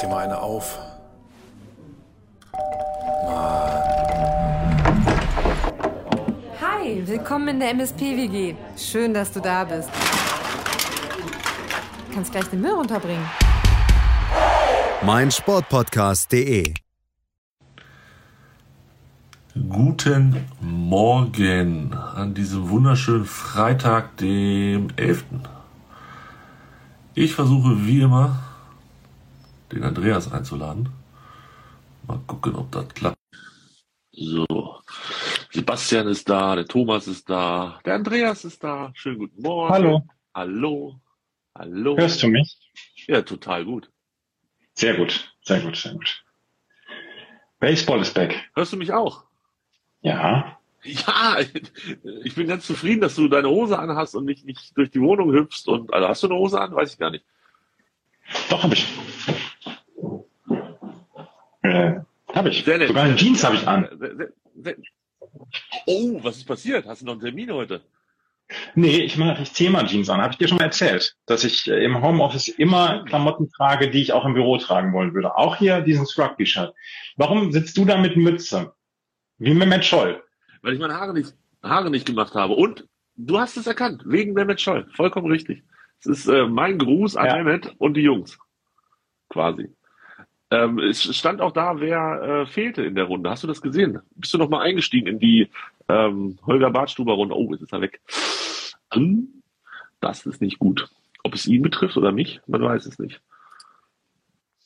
dir mal eine auf. Hi, willkommen in der MSP-WG. Schön, dass du da bist. Du kannst gleich den Müll runterbringen. mein Sportpodcast.de. Guten Morgen an diesem wunderschönen Freitag, dem 11. Ich versuche wie immer, den Andreas einzuladen. Mal gucken, ob das klappt. So, Sebastian ist da, der Thomas ist da, der Andreas ist da. Schönen guten Morgen. Hallo. Hallo. Hallo. Hörst du mich? Ja, total gut. Sehr gut, sehr gut, sehr gut. Baseball ist back. Hörst du mich auch? Ja. Ja, ich bin ganz zufrieden, dass du deine Hose anhast und nicht, nicht durch die Wohnung hüpfst. Und also hast du eine Hose an? Weiß ich gar nicht. Doch, habe ich. Äh, habe ich. Sehr nett. Sogar eine Jeans habe ich an. Oh, was ist passiert? Hast du noch einen Termin heute? Nee, ich mache, ich ziehe mal Jeans an. Habe ich dir schon mal erzählt, dass ich äh, im Homeoffice immer Klamotten trage, die ich auch im Büro tragen wollen würde. Auch hier diesen Rugby-Shirt. Warum sitzt du da mit Mütze? Wie Mehmet Scholl. Weil ich meine Haare nicht, Haare nicht gemacht habe. Und du hast es erkannt, wegen Mehmet Scholl. Vollkommen richtig. Es ist äh, mein Gruß an Ja. Mehmet und die Jungs. Quasi. Ähm, es stand auch da, wer äh, fehlte in der Runde. Hast du das gesehen? Bist du noch mal eingestiegen in die ähm, Holger Bartstuber Runde? Oh, jetzt ist er weg. Hm, das ist nicht gut. Ob es ihn betrifft oder mich, man weiß es nicht.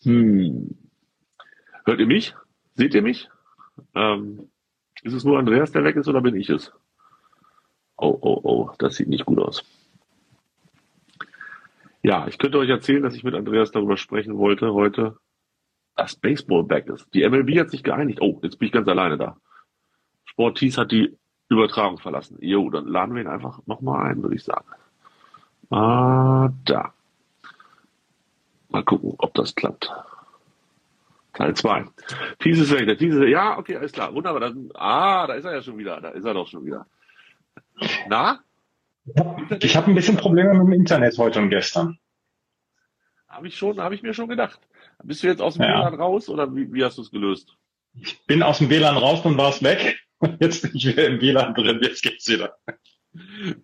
Hm. Hört ihr mich? Seht ihr mich? Ähm, ist es nur Andreas, der weg ist, oder bin ich es? Oh, oh, oh, das sieht nicht gut aus. Ja, ich könnte euch erzählen, dass ich mit Andreas darüber sprechen wollte heute, dass Baseball back ist. Die MLB hat sich geeinigt. Oh, jetzt bin ich ganz alleine da. Sport Tees hat die Übertragung verlassen. Jo, dann laden wir ihn einfach nochmal ein, würde ich sagen. Ah, da. Mal gucken, ob das klappt. Teil 2. Tees ist weg. Der Tees ist weg. Ja, okay, alles klar. Wunderbar. Dann, ah, da ist er ja schon wieder. Da ist er doch schon wieder. Na? Ich habe ein bisschen Probleme mit dem Internet heute und gestern. Habe ich schon, habe ich mir schon gedacht. Bist du jetzt aus dem Ja. WLAN raus oder wie, wie hast du es gelöst? Ich bin aus dem WLAN raus und war es weg. Und jetzt bin ich wieder im WLAN drin. Jetzt geht's wieder.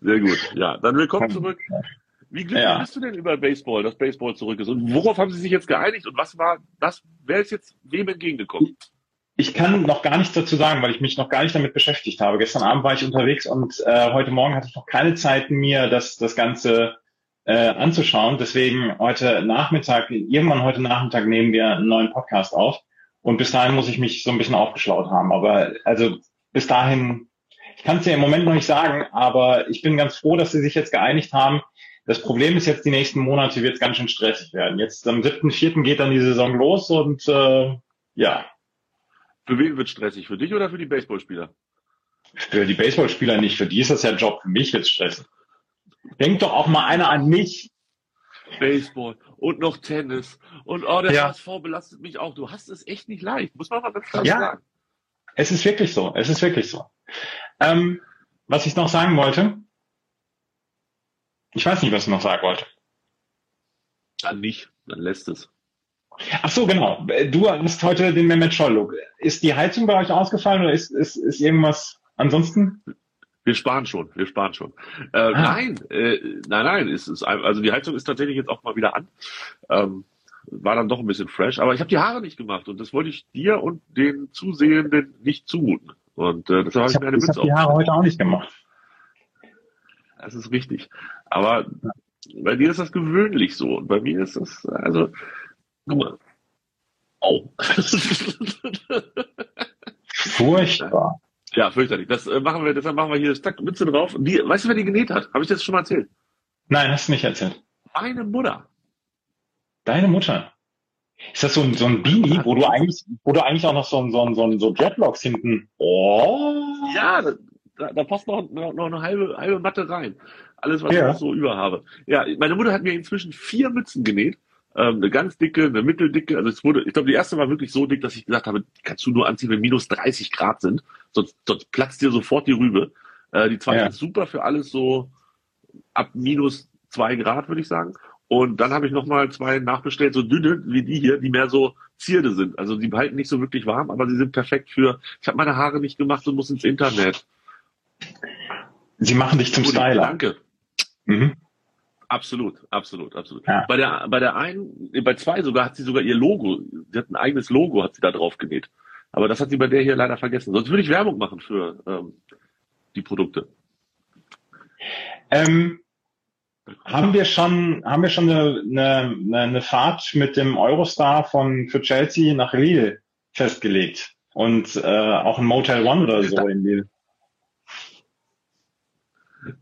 Sehr gut. Ja, dann willkommen zurück. Wie glücklich Ja. bist du denn über Baseball, dass Baseball zurück ist? Und worauf haben sie sich jetzt geeinigt? Und was war das? Wer ist jetzt wem entgegengekommen? Ich kann noch gar nichts dazu sagen, weil ich mich noch gar nicht damit beschäftigt habe. Gestern Abend war ich unterwegs und äh, heute Morgen hatte ich noch keine Zeit, mir das, das Ganze äh, anzuschauen. Deswegen heute Nachmittag, irgendwann heute Nachmittag nehmen wir einen neuen Podcast auf. Und bis dahin muss ich mich so ein bisschen aufgeschlaut haben. Aber also bis dahin, ich kann es dir im Moment noch nicht sagen, aber ich bin ganz froh, dass sie sich jetzt geeinigt haben. Das Problem ist jetzt, die nächsten Monate wird es ganz schön stressig werden. Jetzt am 7.4. geht dann die Saison los und äh, ja, Für wen wird stressig? Für dich oder für die Baseballspieler? Für die Baseballspieler nicht, für die ist das ja Job, für mich wird's stressen. Denkt doch auch mal einer an mich. Baseball und noch Tennis. Und oh, der Ja. HSV belastet mich auch. Du hast es echt nicht leicht. Muss man mal ganz klar Ja. sagen. Es ist wirklich so, es ist wirklich so. Ähm, was ich noch sagen wollte, ich weiß nicht, was ich noch sagen wollte. Dann nicht. Dann lässt es. Ach so, genau. Du hast heute den Mehmet Scholl-Look. Ist die Heizung bei euch ausgefallen oder ist, ist, ist irgendwas ansonsten? Wir sparen schon, wir sparen schon. Äh, Ah. Nein, äh, nein, nein, ist ein- also die Heizung ist tatsächlich jetzt auch mal wieder an. Ähm, war dann doch ein bisschen fresh, aber ich habe die Haare nicht gemacht und das wollte ich dir und den Zusehenden nicht zumuten. Und äh, deshalb habe Ich ich habe mir eine hab Mütze die Haare heute auch nicht gemacht. Das ist richtig. Aber bei dir ist das gewöhnlich so und bei mir ist das, also, guck mal. Oh. Furchtbar. Ja, fürchterlich. Das äh, machen wir, deshalb machen wir hier Zack, Mütze drauf. Die, weißt du, wer die genäht hat? Habe ich das schon mal erzählt? Nein, hast du nicht erzählt. Meine Mutter. Deine Mutter. Ist das so ein, so ein Beanie, wo du eigentlich, wo du eigentlich auch noch so ein, so ein, so ein, so Dreadlocks hinten, oh, Ja, da, da passt noch, noch, noch eine halbe, halbe Matte rein. Alles, was Ja. ich noch so über habe. Ja, meine Mutter hat mir inzwischen vier Mützen genäht. Ähm, eine ganz dicke, eine mitteldicke. Also es wurde, ich glaube, die erste war wirklich so dick, dass ich gesagt habe, die kannst du nur anziehen, wenn minus 30 Grad sind. Sonst, sonst platzt dir sofort die Rübe. Äh, die zweite Ja. ist super für alles so ab minus zwei Grad, würde ich sagen. Und dann habe ich nochmal zwei nachbestellt, so dünne wie die hier, die mehr so Zierde sind. Also die halten nicht so wirklich warm, aber sie sind perfekt für, ich habe meine Haare nicht gemacht und muss ins Internet. Sie machen dich zum Styler. Danke. Mhm. Absolut, absolut, absolut. Ja. Bei der, bei der einen, bei zwei sogar hat sie sogar ihr Logo, sie hat ein eigenes Logo, hat sie da drauf genäht. Aber das hat sie bei der hier leider vergessen. Sonst würde ich Werbung machen für ähm, die Produkte. Ähm, haben wir schon, haben wir schon eine, eine, eine Fahrt mit dem Eurostar von für Chelsea nach Lille festgelegt und äh, auch ein Motel One oder so in Lille.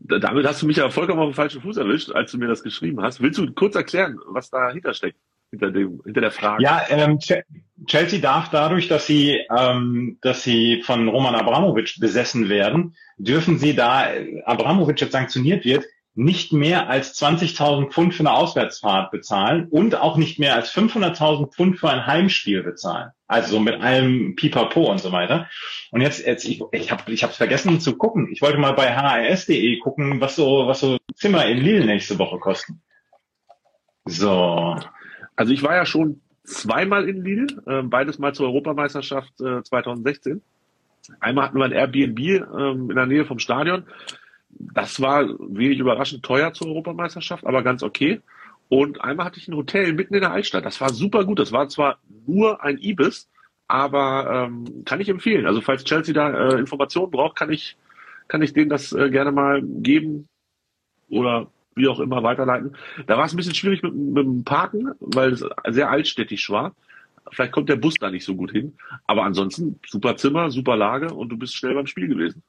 Da- Damit hast du mich ja vollkommen auf den falschen Fuß erwischt, als du mir das geschrieben hast. Willst du kurz erklären, was dahinter steckt? Hinter dem, hinter der Frage. Ja, ähm, Ch- Chelsea darf dadurch, dass sie, ähm, dass sie von Roman Abramovic besessen werden, dürfen sie, da Abramovic jetzt sanktioniert wird, nicht mehr als 20.000 Pfund für eine Auswärtsfahrt bezahlen und auch nicht mehr als 500.000 Pfund für ein Heimspiel bezahlen. Also so mit allem Pipapo und so weiter. Und jetzt, jetzt ich, ich habe ich hab's vergessen zu gucken. Ich wollte mal bei HRS.de gucken, was so, was so Zimmer in Lille nächste Woche kosten. So. Also ich war ja schon zweimal in Lille, äh, beides mal zur Europameisterschaft äh, 2016. Einmal hatten wir ein Airbnb ähm, in der Nähe vom Stadion. Das war wenig überraschend teuer zur Europameisterschaft, aber ganz okay. Und einmal hatte ich ein Hotel mitten in der Altstadt. Das war super gut. Das war zwar nur ein Ibis, aber ähm, kann ich empfehlen. Also falls Chelsea da äh, Informationen braucht, kann ich kann ich denen das äh, gerne mal geben oder wie auch immer weiterleiten. Da war es ein bisschen schwierig mit, mit dem Parken, weil es sehr altstädtisch war. Vielleicht kommt der Bus da nicht so gut hin. Aber ansonsten super Zimmer, super Lage und du bist schnell beim Spiel gewesen.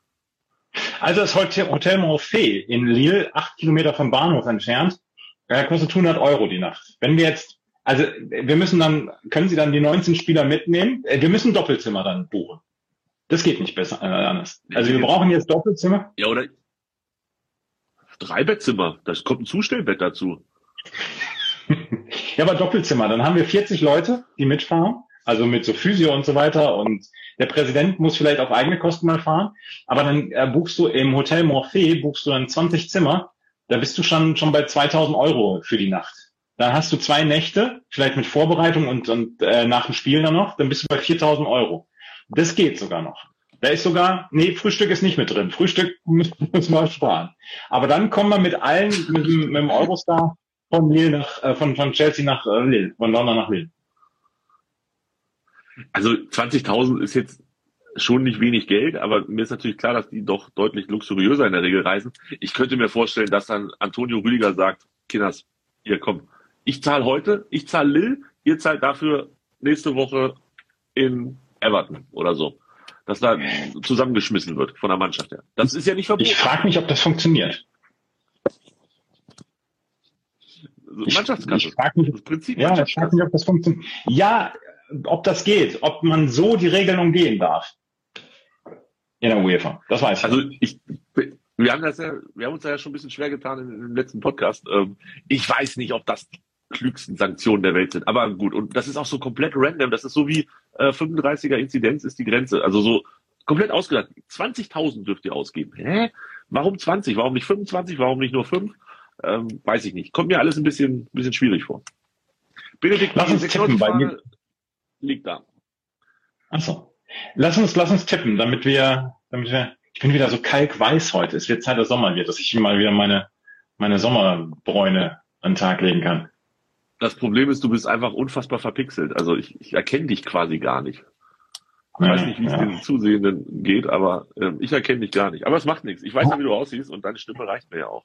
Also das Hotel, Morphée in Lille, acht Kilometer vom Bahnhof entfernt, äh, kostet 100 Euro die Nacht. Wenn wir jetzt, also wir müssen dann, können Sie dann die 19 Spieler mitnehmen? Äh, Wir müssen Doppelzimmer dann buchen. Das geht nicht besser äh, anders. Also wir brauchen jetzt Doppelzimmer. Ja, oder drei Bettzimmer. Da kommt ein Zustellbett dazu. Ja, aber Doppelzimmer. Dann haben wir 40 Leute, die mitfahren. Also mit so Physio und so weiter. Und der Präsident muss vielleicht auf eigene Kosten mal fahren. Aber dann äh, buchst du im Hotel Morphée, buchst du dann 20 Zimmer. Da bist du schon, schon bei 2000 Euro für die Nacht. Dann hast du zwei Nächte, vielleicht mit Vorbereitung und, und äh, nach dem Spiel dann noch. Dann bist du bei 4000 Euro. Das geht sogar noch. Da ist sogar, nee, Frühstück ist nicht mit drin. Frühstück müssen wir sparen. Aber dann kommen wir mit allen, mit, dem- mit dem Eurostar von Lille nach, äh, von, von Chelsea nach äh, Lille, von London nach Lille. Also 20.000 ist jetzt schon nicht wenig Geld, aber mir ist natürlich klar, dass die doch deutlich luxuriöser in der Regel reisen. Ich könnte mir vorstellen, dass dann Antonio Rüdiger sagt, Kinders, hier komm, ich zahle heute, ich zahle Lille, ihr zahlt dafür nächste Woche in Everton oder so. Dass da zusammengeschmissen wird von der Mannschaft her. Das ist ja nicht verboten. Ich frage mich, ob das funktioniert. Ich, Mannschaftskasse. ich frage mich, das Prinzip ja, ich frage mich, ob das funktioniert. Ja, ob das geht, ob man so die Regeln umgehen darf. In der UEFA. Das weiß ich. Also ich, wir haben das ja, wir haben uns da ja schon ein bisschen schwer getan im letzten Podcast. Ähm, ich weiß nicht, ob das die klügsten Sanktionen der Welt sind. Aber gut, und das ist auch so komplett random. Das ist so wie äh, 35er Inzidenz ist die Grenze. Also so komplett ausgedacht. 20.000 dürft ihr ausgeben. Hä? Warum 20? Warum nicht 25? Warum nicht nur 5? Ähm, weiß ich nicht. Kommt mir alles ein bisschen, ein bisschen schwierig vor. Benedikt, Lass uns tippen bei mir. Liegt da. Achso. Lass uns, lass uns tippen, damit wir, damit wir, ich bin wieder so kalkweiß heute. Es wird Zeit, dass Sommer wird, dass ich mal wieder meine, meine Sommerbräune an den Tag legen kann. Das Problem ist, du bist einfach unfassbar verpixelt. Also ich, ich erkenne dich quasi gar nicht. Ich Ja, weiß nicht, wie es ja. den Zusehenden geht, aber ähm, ich erkenne dich gar nicht. Aber es macht nichts. Ich weiß ja, wie du aussiehst und deine Stimme reicht mir ja auch.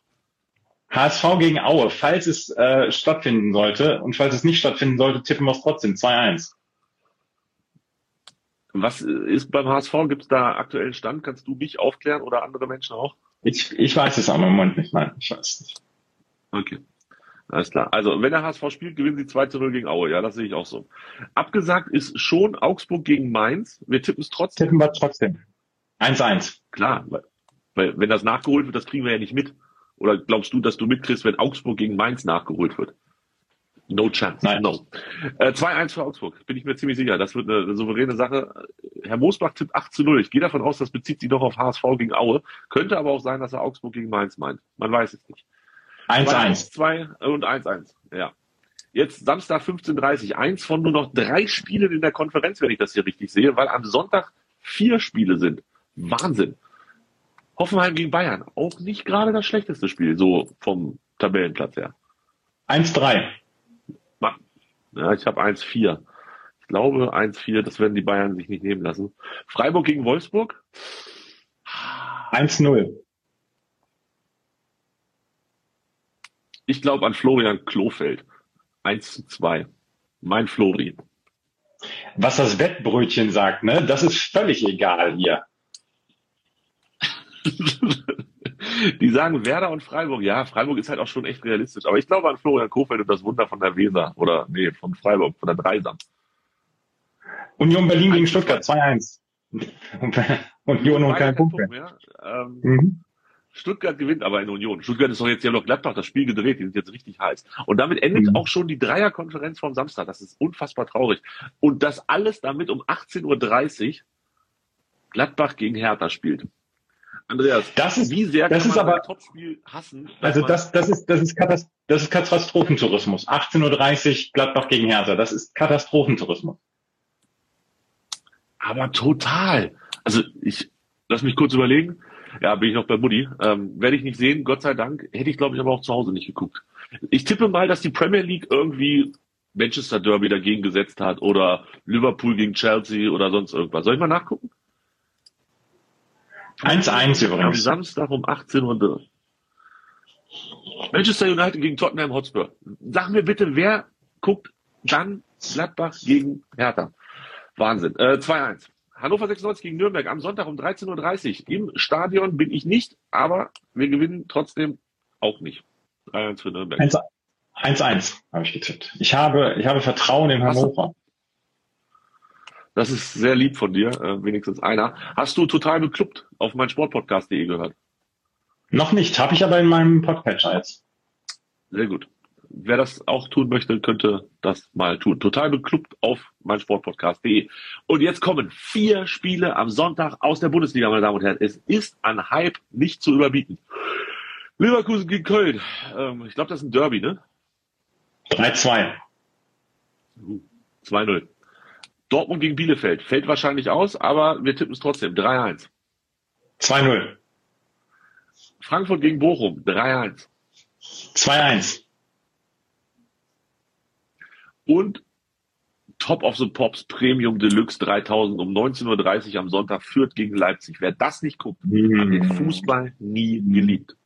HSV gegen Aue, falls es äh, stattfinden sollte und falls es nicht stattfinden sollte, tippen wir es trotzdem 2-1. Was ist beim HSV? Gibt es da aktuellen Stand? Kannst du mich aufklären oder andere Menschen auch? Ich, ich weiß es aber im Moment nicht. Nein, ich weiß es nicht. Okay. Alles klar. Also, wenn der HSV spielt, gewinnen sie 2 zu 0 gegen Aue. Ja, das sehe ich auch so. Abgesagt ist schon Augsburg gegen Mainz. Wir tippen es trotzdem. Tippen wir trotzdem. 1-1. Klar, weil wenn das nachgeholt wird, das kriegen wir ja nicht mit. Oder glaubst du, dass du mitkriegst, wenn Augsburg gegen Mainz nachgeholt wird? No chance. Nein. No. Äh, 2-1 für Augsburg, bin ich mir ziemlich sicher. Das wird eine, souveräne Sache. Herr Moosbach tippt 8 zu 0. Ich gehe davon aus, das bezieht sich doch auf HSV gegen Aue. Könnte aber auch sein, dass er Augsburg gegen Mainz meint. Man weiß es nicht. 1-1. 2 und 1-1. Ja. Jetzt Samstag 15.30 Eins von nur noch drei Spielen in der Konferenz, wenn ich das hier richtig sehe, weil am Sonntag vier Spiele sind. Wahnsinn. Hoffenheim gegen Bayern. Auch nicht gerade das schlechteste Spiel, so vom Tabellenplatz her. 1-3. Ja, ich habe 1-4. Ich glaube 1-4, das werden die Bayern sich nicht nehmen lassen. Freiburg gegen Wolfsburg. 1-0. Ich glaube an Florian Klofeld. 1 zu 2. Mein Flori. Was das Wettbrötchen sagt, ne, das ist völlig egal hier. Die sagen Werder und Freiburg. Ja, Freiburg ist halt auch schon echt realistisch. Aber ich glaube an Florian Kofeld und das Wunder von der Weser. Oder, nee, von Freiburg, von der Dreisam. Union Berlin gegen Stuttgart 2-1. Union und kein Punkt mehr. Ähm, mhm. Stuttgart gewinnt aber in Union. Stuttgart ist doch jetzt ja noch Gladbach das Spiel gedreht, die sind jetzt richtig heiß. Und damit endet mhm. auch schon die Dreierkonferenz vom Samstag. Das ist unfassbar traurig. Und das alles damit um 18.30 Uhr Gladbach gegen Hertha spielt. Andreas, das ist, wie sehr das kann ist man aber, ein Topspiel hassen? Also das, das ist, das ist, Katast das ist Katastrophentourismus. 18.30 Uhr Gladbach gegen Hertha. Das ist Katastrophentourismus. Aber total. Also ich, lass mich kurz überlegen. Ja, bin ich noch bei Mutti. Ähm, werde ich nicht sehen, Gott sei Dank. Hätte ich, glaube ich, aber auch zu Hause nicht geguckt. Ich tippe mal, dass die Premier League irgendwie Manchester Derby dagegen gesetzt hat oder Liverpool gegen Chelsea oder sonst irgendwas. Soll ich mal nachgucken? 1-1 Am übrigens. Samstag um 18 Uhr. Manchester United gegen Tottenham Hotspur. Sag mir bitte, wer guckt dann Gladbach gegen Hertha? Wahnsinn. Äh, 2-1. Hannover 96 gegen Nürnberg am Sonntag um 13.30 Uhr. Im Stadion bin ich nicht, aber wir gewinnen trotzdem auch nicht. 3-1 für Nürnberg. 1-1 habe ich getippt. Ich habe, ich habe Vertrauen in Hast du- Hannover. Das ist sehr lieb von dir, äh, wenigstens einer. Hast du total beklubbt auf mein Sportpodcast.de gehört? Noch nicht, habe ich aber in meinem Podcatcher jetzt. Sehr gut. Wer das auch tun möchte, könnte das mal tun. Total beklubbt auf meinsportpodcast.de. Und jetzt kommen vier Spiele am Sonntag aus der Bundesliga, meine Damen und Herren. Es ist an Hype nicht zu überbieten. Leverkusen gegen Köln. Ähm, ich glaube, das ist ein Derby, ne? 3-2. 2-0. Dortmund gegen Bielefeld. Fällt wahrscheinlich aus, aber wir tippen es trotzdem. 3-1. 2-0. Frankfurt gegen Bochum. 3-1. 2-1. Und Top of the Pops Premium Deluxe 3000 um 19.30 Uhr am Sonntag führt gegen Leipzig. Wer das nicht guckt, hat den Fußball nie geliebt.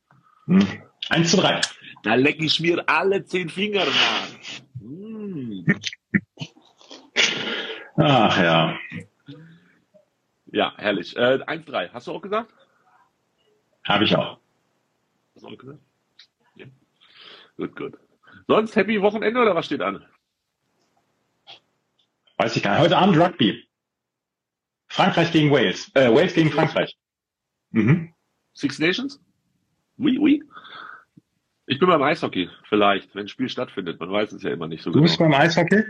1 zu 3. Da leck ich mir alle zehn Finger, Mann. Mm. Ach ja. Ja, herrlich. Äh, 1-3. Hast du auch gesagt? Habe ich auch. Hast du auch gesagt? Ja. Gut, gut. Sonst happy Wochenende oder was steht an? Weiß ich gar nicht. Heute Abend Rugby. Frankreich gegen Wales. Äh, Wales gegen Frankreich. Mhm. Six Nations? Oui, oui. Ich bin beim Eishockey, vielleicht, wenn ein Spiel stattfindet. Man weiß es ja immer nicht so Du bist genau. beim Eishockey?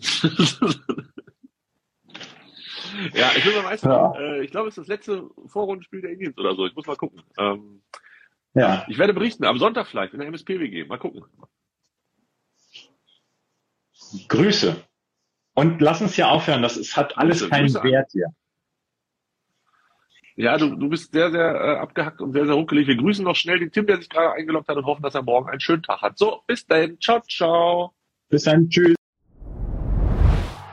ja, ich bin beim Eishockey. Äh, ich glaube, es ist das letzte Vorrundenspiel der Indians oder so. Ich muss mal gucken. Ähm, Ja. ich werde berichten, am Sonntag vielleicht, in der MSPWG. Mal gucken. Grüße. Und lass uns hier aufhören. Das ist, hat alles Grüße, keinen Grüße Wert hier. Ja, du, du bist sehr, sehr äh, abgehackt und sehr, sehr ruckelig. Wir grüßen noch schnell den Tim, der sich gerade eingeloggt hat und hoffen, dass er morgen einen schönen Tag hat. So, bis dahin. Ciao, ciao. Bis dann. Tschüss.